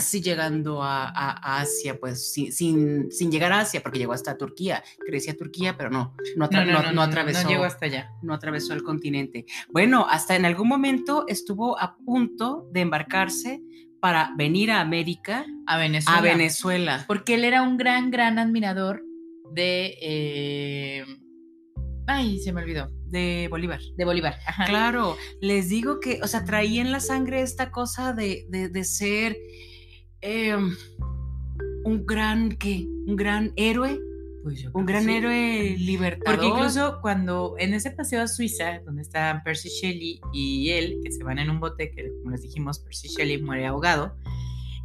casi llegando a, Asia, pues sin, sin, llegar a Asia, porque llegó hasta Turquía, crecía Turquía, pero no, no, no, atravesó. No llegó hasta allá. No atravesó el continente. Bueno, hasta en algún momento estuvo a punto de embarcarse para venir a América, a Venezuela. A Venezuela. Porque él era un gran, gran admirador de... Eh, ay, se me olvidó. De Bolívar. De Bolívar. Claro, les digo que, o sea, traía en la sangre esta cosa de, de, ser em, un gran, ¿qué? Un gran héroe pues un gran héroe libertador. Porque incluso cuando en ese paseo a Suiza, donde están Percy Shelley y él, que se van en un bote, que como les dijimos, Percy Shelley muere ahogado.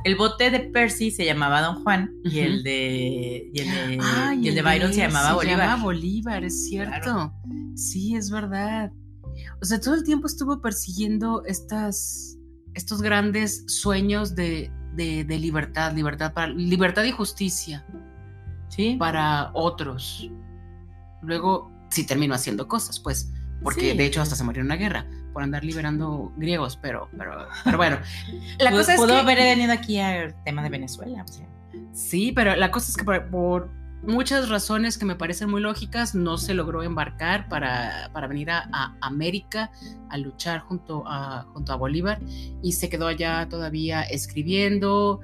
El bote de Percy se llamaba Don Juan y el de, y el de, Byron se llamaba se Bolívar. Llama Bolívar, es cierto. Sí, es verdad. O sea, todo el tiempo estuvo persiguiendo estas, estos grandes sueños de, de, de libertad, libertad, para, libertad y justicia para otros. Luego sí terminó haciendo cosas, pues, porque de hecho hasta se murió en una guerra por andar liberando griegos, pero, pero, pero bueno. la cosa es pudo haber venido aquí al tema de Venezuela. Sí, pero la cosa es que por, muchas razones que me parecen muy lógicas, no se logró embarcar para, para venir a, a, América a luchar junto a, junto a Bolívar y se quedó allá todavía escribiendo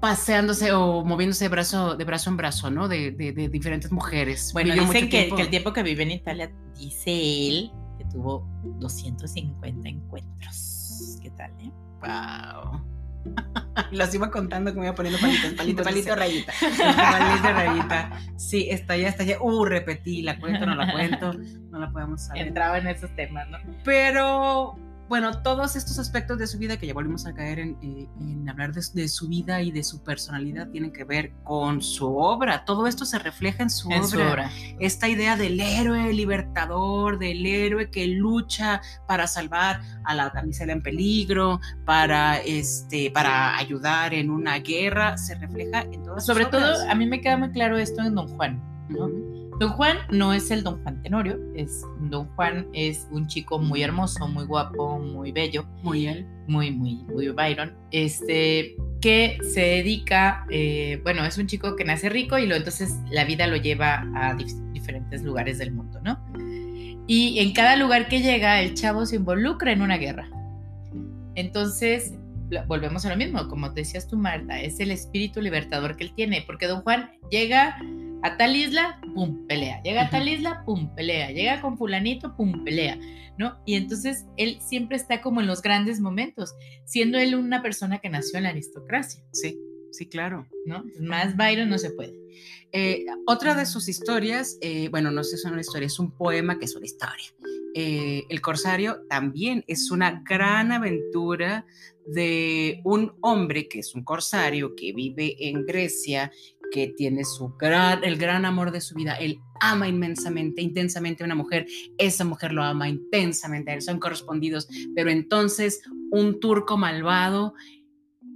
paseándose o moviéndose de brazo, de brazo en brazo, ¿no? De, de, diferentes mujeres. Bueno, dicen que, que, el tiempo que vive en Italia, dice él, que tuvo 250 encuentros. ¿Qué tal, eh? Wow. Los iba contando que me iba poniendo palitos, palito, palito, rayita. palito, rayita. Sí, está ya, está ya. Uh, repetí, la cuento, no la cuento, no la podemos saber. Entraba en esos temas, ¿no? Pero bueno, todos estos aspectos de su vida que ya volvimos a caer en, eh, hablar de, su vida y de su personalidad tienen que ver con su obra. Todo esto se refleja en su, obra. Esta idea del héroe libertador, del héroe que lucha para salvar a la damisela en peligro, para este, para ayudar en una guerra, se refleja en todas. Sobre todo, a mí me queda muy claro esto en Don Juan, ¿no? Don Juan no es el Don Juan Tenorio, es Don Juan es un chico muy hermoso, muy guapo, muy bello, muy él, muy muy muy Byron, este que se dedica, eh, bueno, es un chico que nace rico y lo entonces la vida lo lleva a diferentes lugares del mundo, ¿no? Y en cada lugar que llega el chavo se involucra en una guerra. Entonces volvemos a lo mismo, como decías tú Marta, es el espíritu libertador que él tiene, porque Don Juan llega a tal isla, pum, pelea. Llega a tal isla, pum, pelea. Llega con fulanito, pum, pelea. ¿No? Y entonces él siempre está como en los grandes momentos, siendo él una persona que nació en la aristocracia. Sí, sí, claro. ¿No? Más Byron no se puede. Eh, otra de sus historias, eh, bueno, no sé si es una historia, es un poema que es una historia. Eh, el Corsario también es una gran aventura de un hombre que es un corsario que vive en Grecia que tiene su gran, el gran amor de su vida. Él ama inmensamente, intensamente a una mujer. Esa mujer lo ama intensamente a él. Son correspondidos. Pero entonces un turco malvado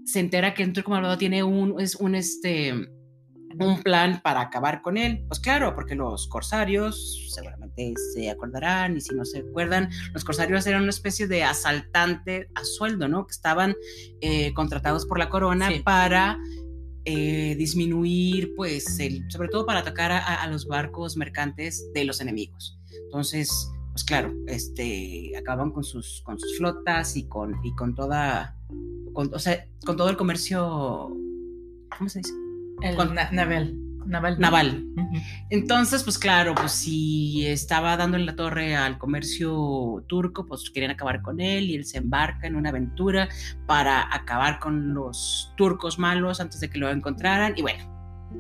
se entera que un turco malvado tiene un, es un, este, un plan para acabar con él. Pues claro, porque los corsarios seguramente se acordarán y si no se acuerdan, los corsarios eran una especie de asaltante a sueldo, ¿no? Que estaban eh, contratados por la corona para eh, disminuir, pues, el, sobre todo para atacar a, los barcos mercantes de los enemigos. Entonces, pues claro, este, acaban con sus, con sus flotas y con, y con toda, con, o sea, con todo el comercio, ¿cómo se dice? El naval. Naval. Naval. Entonces, pues claro, pues si estaba dando en la torre al comercio turco, pues querían acabar con él y él se embarca en una aventura para acabar con los turcos malos antes de que lo encontraran. Y bueno,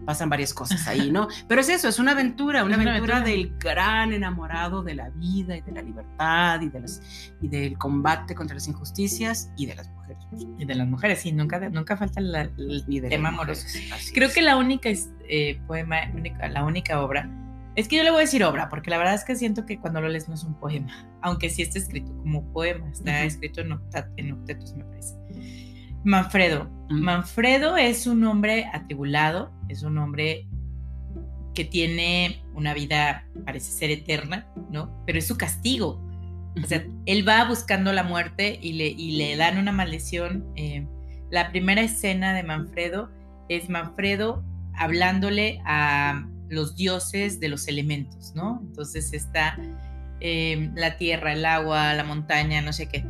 pasan varias cosas ahí, ¿no? Pero es eso, es una aventura, una, aventura, del gran enamorado de la vida y de la libertad y, de las, y del combate contra las injusticias y de las mujeres. Y de las mujeres, sí, nunca, nunca falta el tema amoroso. Creo que la única eh, poema, la única obra, es que yo le voy a decir obra, porque la verdad es que siento que cuando lo lees no es un poema, aunque sí está escrito como poema, está escrito en, en octetos, me parece Manfredo. Manfredo es un hombre atribulado, es un hombre que tiene una vida, parece ser eterna, ¿no? Pero es su castigo. O sea, él va buscando la muerte y le, y le dan una maldición. Eh, la primera escena de Manfredo es Manfredo hablándole a los dioses de los elementos, ¿no? Entonces está eh, la tierra, el agua, la montaña, no sé qué.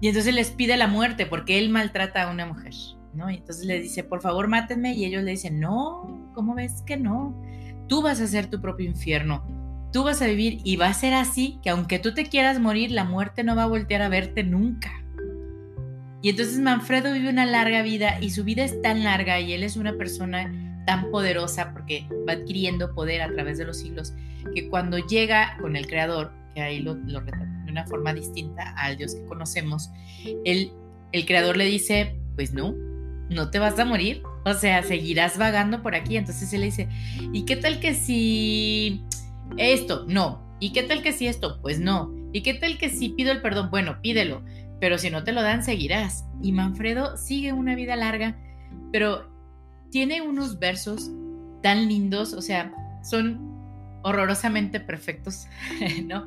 Y entonces les pide la muerte porque él maltrata a una mujer, ¿no? Y entonces le dice, por favor, mátenme. Y ellos le dicen, no, ¿cómo ves que no? Tú vas a ser tu propio infierno. Tú vas a vivir y va a ser así que aunque tú te quieras morir, la muerte no va a voltear a verte nunca. Y entonces Manfredo vive una larga vida y su vida es tan larga y él es una persona tan poderosa porque va adquiriendo poder a través de los siglos que cuando llega con el creador, que ahí lo, lo retrata de una forma distinta al Dios que conocemos, el creador le dice, pues no, no te vas a morir, o sea, seguirás vagando por aquí. Entonces él le dice, ¿y qué tal que si esto? No. ¿Y qué tal que si esto? Pues no. ¿Y qué tal que si pido el perdón? Bueno, pídelo, pero si no te lo dan, seguirás. Y Manfredo sigue una vida larga, pero tiene unos versos tan lindos, o sea, son horrorosamente perfectos, ¿no?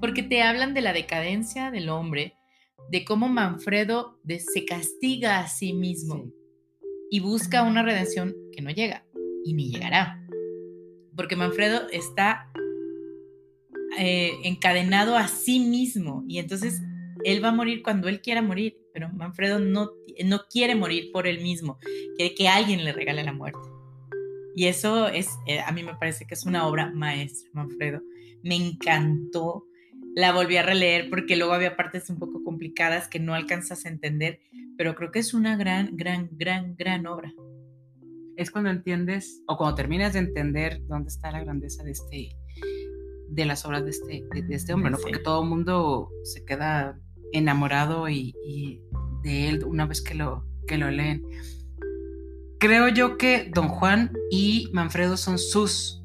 porque te hablan de la decadencia del hombre, de cómo Manfredo se castiga a sí mismo y busca una redención que no llega y ni llegará. Porque Manfredo está eh, encadenado a sí mismo y entonces él va a morir cuando él quiera morir, pero Manfredo no, no quiere morir por él mismo, quiere que alguien le regale la muerte. Y eso es, eh, a mí me parece que es una obra maestra, Manfredo. Me encantó la volví a releer porque luego había partes un poco complicadas que no alcanzas a entender, pero creo que es una gran, gran, gran, gran obra. Es cuando entiendes, o cuando terminas de entender dónde está la grandeza de este, de las obras de este, de, este hombre, ¿no? Porque todo el mundo se queda enamorado y, y, de él una vez que lo, que lo leen. Creo yo que Don Juan y Manfredo son sus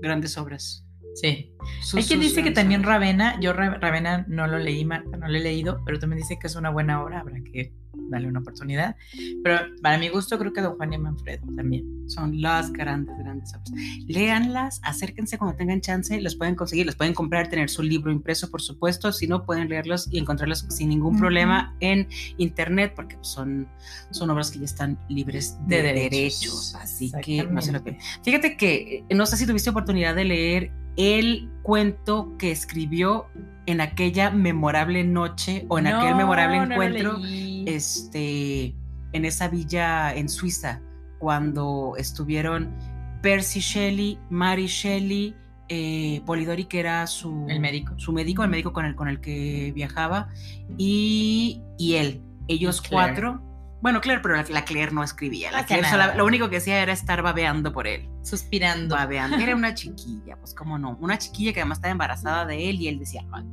grandes obras. Sí. Hay quien dice que también Ravena, yo Ravena no lo leí, Marta, no lo he leído, pero también dice que es una buena obra, habrá que darle una oportunidad. Pero para mi gusto creo que Don Juan y Manfredo también son las grandes, grandes obras. Léanlas, acérquense cuando tengan chance, los pueden conseguir, los pueden comprar, tener su libro impreso, por supuesto, si no pueden leerlos y encontrarlos sin ningún problema en internet, porque son, son obras que ya están libres de, derechos. Así que no se lo Fíjate que eh, no sé si tuviste oportunidad de leer el cuento que escribió en aquella memorable noche o en aquel memorable encuentro este, en esa villa en Suiza, cuando estuvieron Percy Shelley, Mary Shelley, eh, Polidori, que era su, el médico. su médico, el médico con el, con el que viajaba, y, y él. Ellos cuatro bueno, Claire, pero la, Claire no escribía. La Claire lo único que hacía era estar babeando por él. Suspirando. Babeando. Era una chiquilla, pues cómo no. Una chiquilla que además estaba embarazada de él y él decía, ay,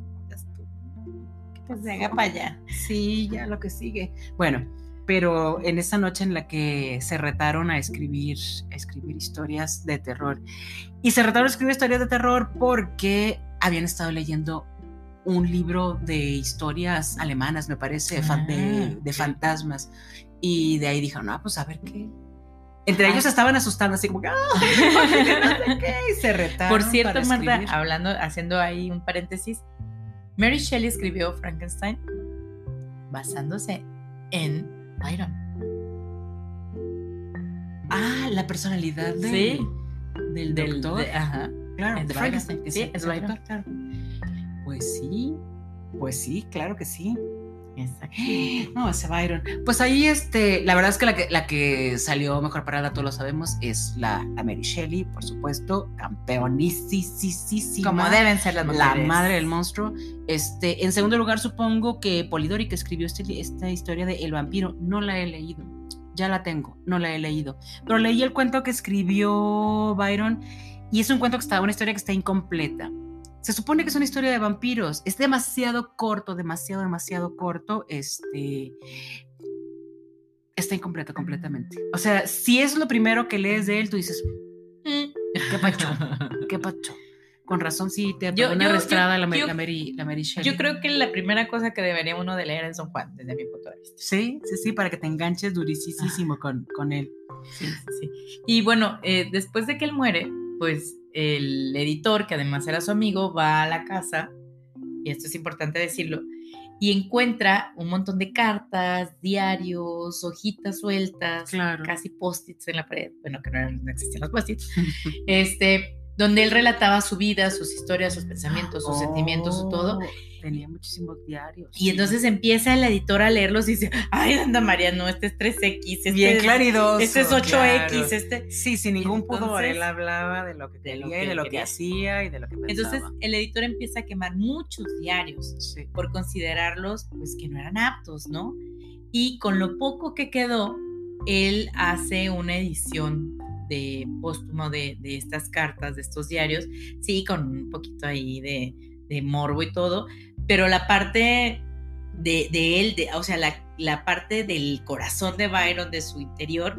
Que se haga para allá. Sí, ya lo que sigue. Bueno, pero en esa noche en la que se retaron a escribir, a escribir historias de terror. Y se retaron a escribir historias de terror porque habían estado leyendo un libro de historias alemanas, me parece, de, de, fantasmas. Y de ahí dijeron, no, pues a ver qué. Entre ellos estaban asustando, así como que, no qué, y se retaron. Por cierto, Marta, hablando, haciendo ahí un paréntesis, Mary Shelley escribió Frankenstein basándose en Byron. Ah, la personalidad de, del, del doctor. ajá. Claro, de Frankenstein. Sí, es Byron. Claro. Pues sí, pues sí, claro que sí. Exacto. No, ese Byron. Pues ahí, este, la verdad es que la que, la que salió mejor parada, todos lo sabemos, es la, Mary Shelley, por supuesto, campeonísima. Como deben ser las mujeres. La madre del monstruo. Este, en segundo lugar, supongo que Polidori, que escribió este, esta historia de El vampiro, no la he leído. Ya la tengo, no la he leído. Pero leí el cuento que escribió Byron y es un cuento que está, una historia que está incompleta. Se supone que es una historia de vampiros. Es demasiado corto, demasiado, demasiado corto. Este. Está incompleto completamente. O sea, si es lo primero que lees de él, tú dices, mm, ¿qué pacho? ¿Qué pacho? Con razón, sí, te yo, una arrastrada la, la, Mary, la Mary Shelley. Yo creo que la primera cosa que debería uno de leer es Don Juan, desde mi punto de vista. Sí, sí, sí, para que te enganches durísimo con, con él. Sí, sí, sí. Y bueno, eh, después de que él muere, pues el editor, que además era su amigo, va a la casa, y esto es importante decirlo, y encuentra un montón de cartas, diarios, hojitas sueltas, casi post-its en la pared, bueno, que no, no existían los post-its, este, donde él relataba su vida, sus historias, sus pensamientos, sus sentimientos, su todo. Oh, tenía muchísimos diarios. Y entonces empieza el editor a leerlos y dice, ay, anda María, no, este es 3X, este Bien claridoso. Este es 8X, este... Sí, sin ningún pudor, él hablaba de lo que quería y de lo que hacía y de lo que pensaba. Entonces el editor empieza a quemar muchos diarios por considerarlos, pues, que no eran aptos, ¿no? Y con lo poco que quedó, él hace una edición de póstumo de, de, estas cartas, de estos diarios, sí, con un poquito ahí de, de morbo y todo, pero la parte de, de él, de, o sea, la, la, parte del corazón de Byron, de su interior,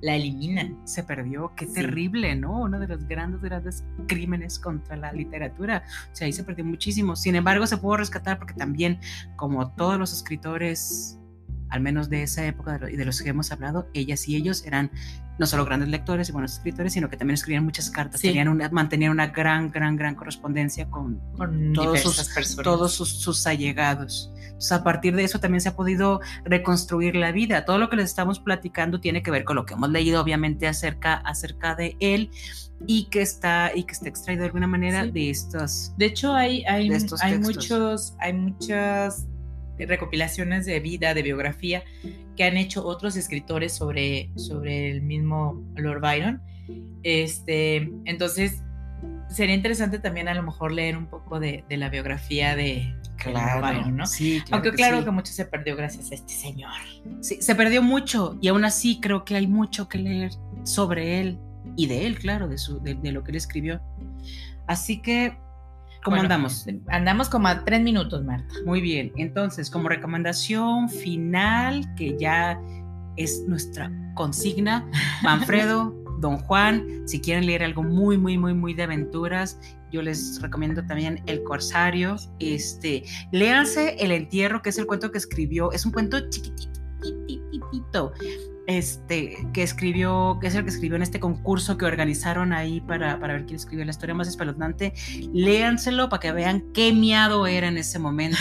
la eliminan. Se perdió, qué terrible, ¿no? Uno de los grandes, grandes crímenes contra la literatura. O sea, ahí se perdió muchísimo. Sin embargo, se pudo rescatar porque también, como todos los escritores al menos de esa época y de, los que hemos hablado, ellas y ellos eran no solo grandes lectores y buenos escritores, sino que también escribían muchas cartas, tenían una, mantenían una gran, gran, gran correspondencia con, todos, sus, todos sus, allegados. Entonces, a partir de eso también se ha podido reconstruir la vida. Todo lo que les estamos platicando tiene que ver con lo que hemos leído, obviamente, acerca, acerca de él y que está y que está extraído de alguna manera de estos de hecho hay hay, hay muchos hay muchas recopilaciones de vida, de biografía que han hecho otros escritores sobre, sobre el mismo Lord Byron. Este, entonces, sería interesante también a lo mejor leer un poco de, la biografía de, Claro, Byron, ¿no? Sí, claro Aunque que claro sí. que mucho se perdió gracias a este señor. Sí, se perdió mucho y aún así creo que hay mucho que leer sobre él y de él, claro, de, su, de, de lo que él escribió. Así que, ¿cómo Bueno, andamos? Andamos como a tres minutos, Marta. Muy bien, entonces, como recomendación final, que ya es nuestra consigna, Manfredo, Don Juan, si quieren leer algo muy, muy, muy, muy de aventuras, yo les recomiendo también El Corsario. Este, léanse El Entierro, que es el cuento que escribió, es un cuento chiquitito, este, que escribió, que es el que escribió en este concurso que organizaron ahí para, para ver quién escribió la historia más espeluznante. Léanselo para que vean qué miado era en ese momento.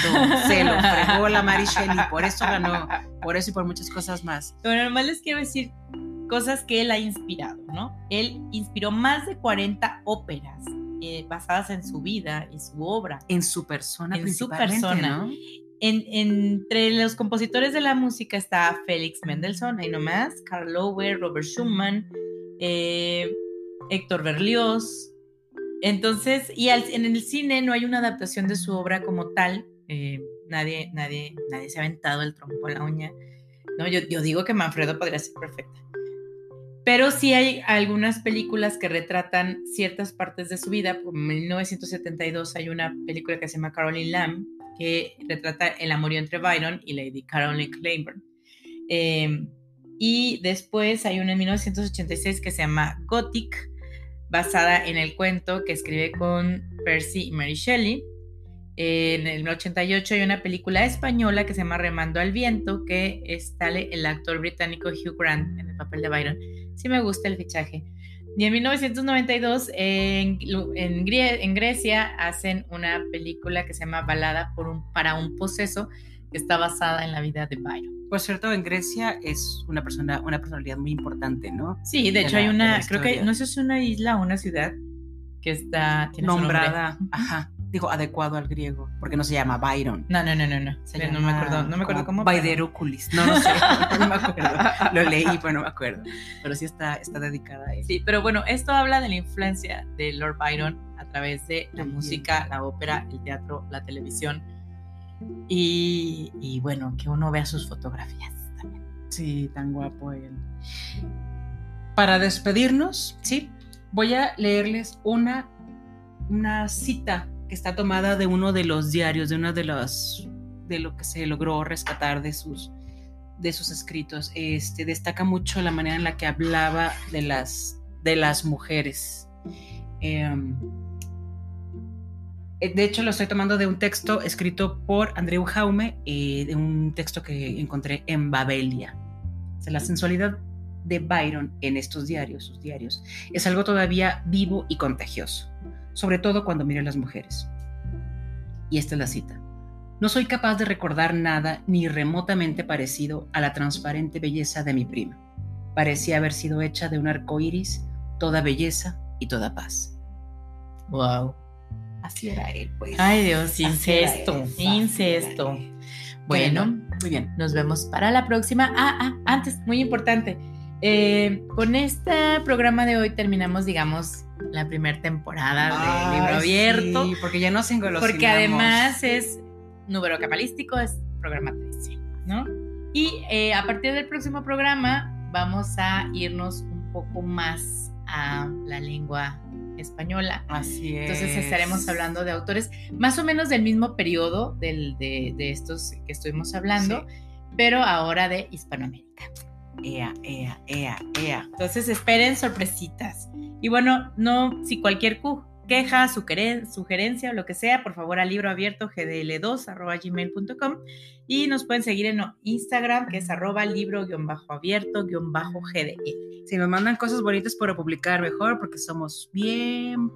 Se lo fregó la Mary Shelley, por eso ganó, por eso y por muchas cosas más. Pero nomás les quiero decir cosas que él ha inspirado, ¿no? Él inspiró más de 40 óperas eh, basadas en su vida y su obra. En su persona, En su persona. ¿no? En- entre los compositores de la música está Félix Mendelssohn, ahí nomás, Karl Loewe, Robert Schumann, eh, Héctor Berlioz. Entonces, y en el cine no hay una adaptación de su obra como tal. eh, nadie, nadie, nadie se ha aventado el trompo en la uña. No, yo, yo digo que Manfredo podría ser perfecta. Pero sí hay algunas películas que retratan ciertas partes de su vida. Por 1972 hay una película que se llama Caroline Lamb, que retrata el amorío entre Byron y Lady Caroline Claiborne. Eh, y después hay una en 1986 que se llama Gothic, basada en el cuento que escribe con Percy y Mary Shelley. En el 88 hay una película española que se llama Remando al Viento, que está el actor británico Hugh Grant en el papel de Byron. Sí me gusta el fichaje. Y en 1992 en, en, Grie- en Grecia hacen una película que se llama Balada por un, para un poseso, que está basada en la vida de Byron. Por cierto, en Grecia es una persona, una personalidad muy importante, ¿no? Sí, de De hecho la- hay una, creo que no sé si es una isla o una ciudad que está tiene. Nombrada, ajá, digo, adecuado al griego, porque no se llama Byron. No, no, no, no, no. Se no llama me acuerdo, no me acuerdo cómo. Baideruculis. No, no sé, no me acuerdo. Lo leí, pero no me acuerdo. Pero sí está, está dedicada a él. Sí, pero bueno, esto habla de la influencia de Lord Byron a través de la También. música, la ópera, el teatro, la televisión. Y, y bueno, que uno vea sus fotografías también. Sí, tan guapo él. Para despedirnos, sí, voy a leerles una, una cita que está tomada de uno de los diarios, de uno de los de lo que se logró rescatar de sus de sus escritos. Este destaca mucho la manera en la que hablaba de las de las mujeres. Em, eh, de hecho, lo estoy tomando de un texto escrito por Andreu Jaume, eh, de un texto que encontré en Babelia. La sensualidad de Byron en estos diarios, sus diarios, es algo todavía vivo y contagioso, sobre todo cuando mira a las mujeres. Y esta es la cita. No soy capaz de recordar nada ni remotamente parecido a la transparente belleza de mi prima. Parecía haber sido hecha de un arco iris, toda belleza y toda paz. Wow. Así era él, pues. Ay Dios, incesto, él, incesto. Bueno, muy bien. nos vemos para la próxima. Ah, ah, antes, muy importante. eh, con este programa de hoy terminamos, digamos, la primera temporada del libro abierto. sí, porque ya nos engolosinamos. Porque además es número cabalístico, es programa 13, ¿no? Y eh, a partir del próximo programa vamos a irnos un poco más a la lengua española. Así es. Entonces estaremos hablando de autores más o menos del mismo periodo del, de, de estos que estuvimos hablando, pero ahora de Hispanoamérica. Ea, ea, ea, ea. Entonces esperen sorpresitas. Y bueno, no, si cualquier cu- queja, sugerencia o lo que sea, por favor al libro abierto gdl2 y nos pueden seguir en Instagram que es arroba libro-abierto-gdl. Si nos mandan cosas bonitas para publicar, mejor, porque somos bien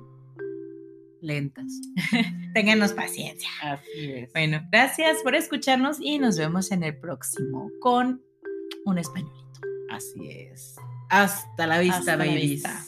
lentas. Ténganos paciencia. Así es. Bueno, gracias por escucharnos y nos vemos en el próximo con un españolito. Así es. Hasta la vista, Hasta la vista.